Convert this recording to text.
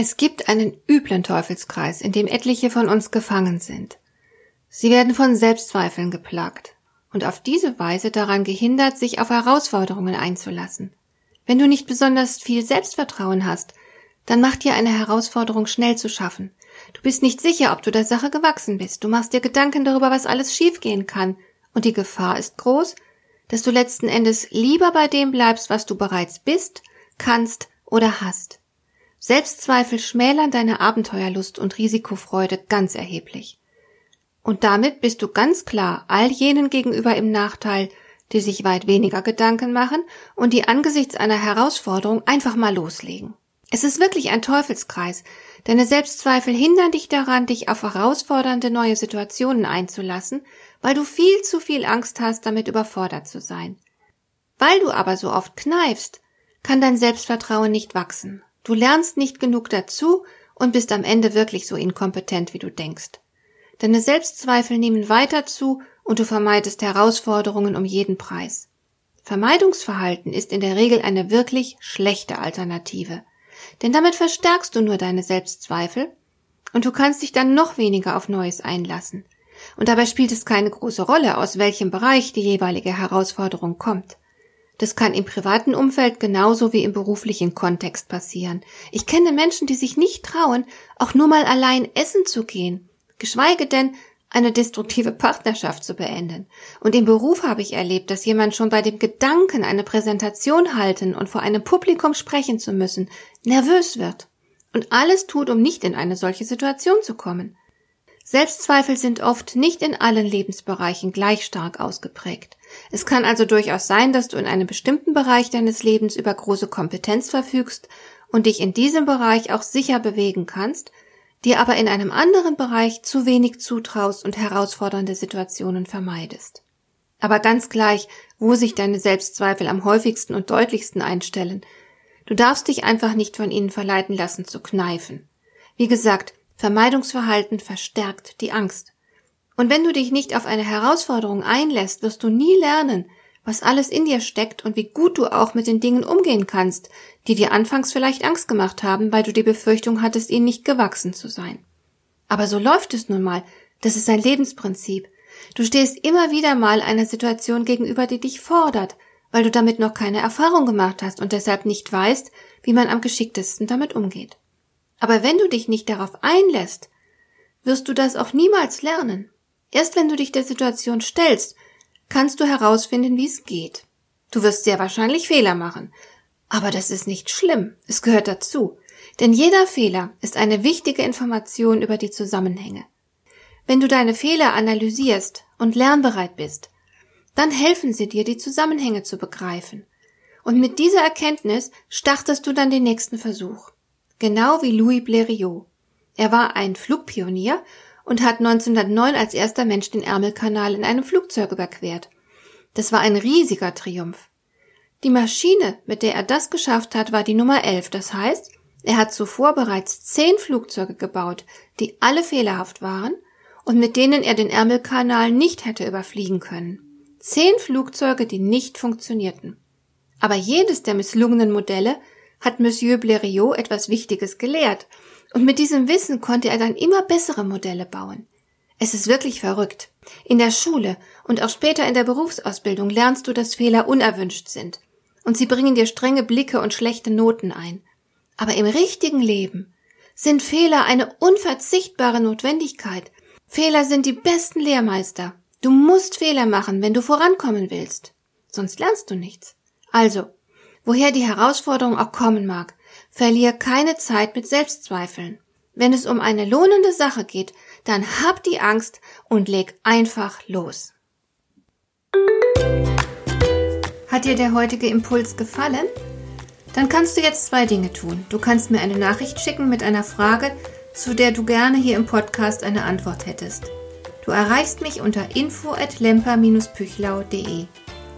Es gibt einen üblen Teufelskreis, in dem etliche von uns gefangen sind. Sie werden von Selbstzweifeln geplagt und auf diese Weise daran gehindert, sich auf Herausforderungen einzulassen. Wenn du nicht besonders viel Selbstvertrauen hast, dann macht dir eine Herausforderung schnell zu schaffen. Du bist nicht sicher, ob du der Sache gewachsen bist. Du machst dir Gedanken darüber, was alles schiefgehen kann. Und die Gefahr ist groß, dass du letzten Endes lieber bei dem bleibst, was du bereits bist, kannst oder hast. Selbstzweifel schmälern deine Abenteuerlust und Risikofreude ganz erheblich. Und damit bist du ganz klar all jenen gegenüber im Nachteil, die sich weit weniger Gedanken machen und die angesichts einer Herausforderung einfach mal loslegen. Es ist wirklich ein Teufelskreis. Deine Selbstzweifel hindern dich daran, dich auf herausfordernde neue Situationen einzulassen, weil du viel zu viel Angst hast, damit überfordert zu sein. Weil du aber so oft kneifst, kann dein Selbstvertrauen nicht wachsen. Du lernst nicht genug dazu und bist am Ende wirklich so inkompetent, wie du denkst. Deine Selbstzweifel nehmen weiter zu und du vermeidest Herausforderungen um jeden Preis. Vermeidungsverhalten ist in der Regel eine wirklich schlechte Alternative, denn damit verstärkst du nur deine Selbstzweifel und du kannst dich dann noch weniger auf Neues einlassen. Und dabei spielt es keine große Rolle, aus welchem Bereich die jeweilige Herausforderung kommt. Das kann im privaten Umfeld genauso wie im beruflichen Kontext passieren. Ich kenne Menschen, die sich nicht trauen, auch nur mal allein essen zu gehen, geschweige denn eine destruktive Partnerschaft zu beenden. Und im Beruf habe ich erlebt, dass jemand schon bei dem Gedanken, eine Präsentation halten und vor einem Publikum sprechen zu müssen, nervös wird und alles tut, um nicht in eine solche Situation zu kommen. Selbstzweifel sind oft nicht in allen Lebensbereichen gleich stark ausgeprägt. Es kann also durchaus sein, dass du in einem bestimmten Bereich deines Lebens über große Kompetenz verfügst und dich in diesem Bereich auch sicher bewegen kannst, dir aber in einem anderen Bereich zu wenig zutraust und herausfordernde Situationen vermeidest. Aber ganz gleich, wo sich deine Selbstzweifel am häufigsten und deutlichsten einstellen, du darfst dich einfach nicht von ihnen verleiten lassen zu kneifen. Wie gesagt, Vermeidungsverhalten verstärkt die Angst. Und wenn du dich nicht auf eine Herausforderung einlässt, wirst du nie lernen, was alles in dir steckt und wie gut du auch mit den Dingen umgehen kannst, die dir anfangs vielleicht Angst gemacht haben, weil du die Befürchtung hattest, ihnen nicht gewachsen zu sein. Aber so läuft es nun mal. Das ist ein Lebensprinzip. Du stehst immer wieder mal einer Situation gegenüber, die dich fordert, weil du damit noch keine Erfahrung gemacht hast und deshalb nicht weißt, wie man am geschicktesten damit umgeht. Aber wenn du dich nicht darauf einlässt, wirst du das auch niemals lernen. Erst wenn du dich der Situation stellst, kannst du herausfinden, wie es geht. Du wirst sehr wahrscheinlich Fehler machen. Aber das ist nicht schlimm. Es gehört dazu. Denn jeder Fehler ist eine wichtige Information über die Zusammenhänge. Wenn du deine Fehler analysierst und lernbereit bist, dann helfen sie dir, die Zusammenhänge zu begreifen. Und mit dieser Erkenntnis startest du dann den nächsten Versuch genau wie Louis Blériot. Er war ein Flugpionier und hat 1909 als erster Mensch den Ärmelkanal in einem Flugzeug überquert. Das war ein riesiger Triumph. Die Maschine, mit der er das geschafft hat, war die Nummer 11. Das heißt, er hat zuvor bereits zehn Flugzeuge gebaut, die alle fehlerhaft waren und mit denen er den Ärmelkanal nicht hätte überfliegen können. Zehn Flugzeuge, die nicht funktionierten. Aber jedes der misslungenen Modelle hat Monsieur Blériot etwas Wichtiges gelehrt, und mit diesem Wissen konnte er dann immer bessere Modelle bauen. Es ist wirklich verrückt. In der Schule und auch später in der Berufsausbildung lernst du, dass Fehler unerwünscht sind, und sie bringen dir strenge Blicke und schlechte Noten ein. Aber im richtigen Leben sind Fehler eine unverzichtbare Notwendigkeit. Fehler sind die besten Lehrmeister. Du musst Fehler machen, wenn du vorankommen willst. Sonst lernst du nichts. Also, Woher die Herausforderung auch kommen mag, verlier keine Zeit mit Selbstzweifeln. Wenn es um eine lohnende Sache geht, dann hab die Angst und leg einfach los. Hat dir der heutige Impuls gefallen? Dann kannst du jetzt zwei Dinge tun. Du kannst mir eine Nachricht schicken mit einer Frage, zu der du gerne hier im Podcast eine Antwort hättest. Du erreichst mich unter info at lemper-püchlau.de.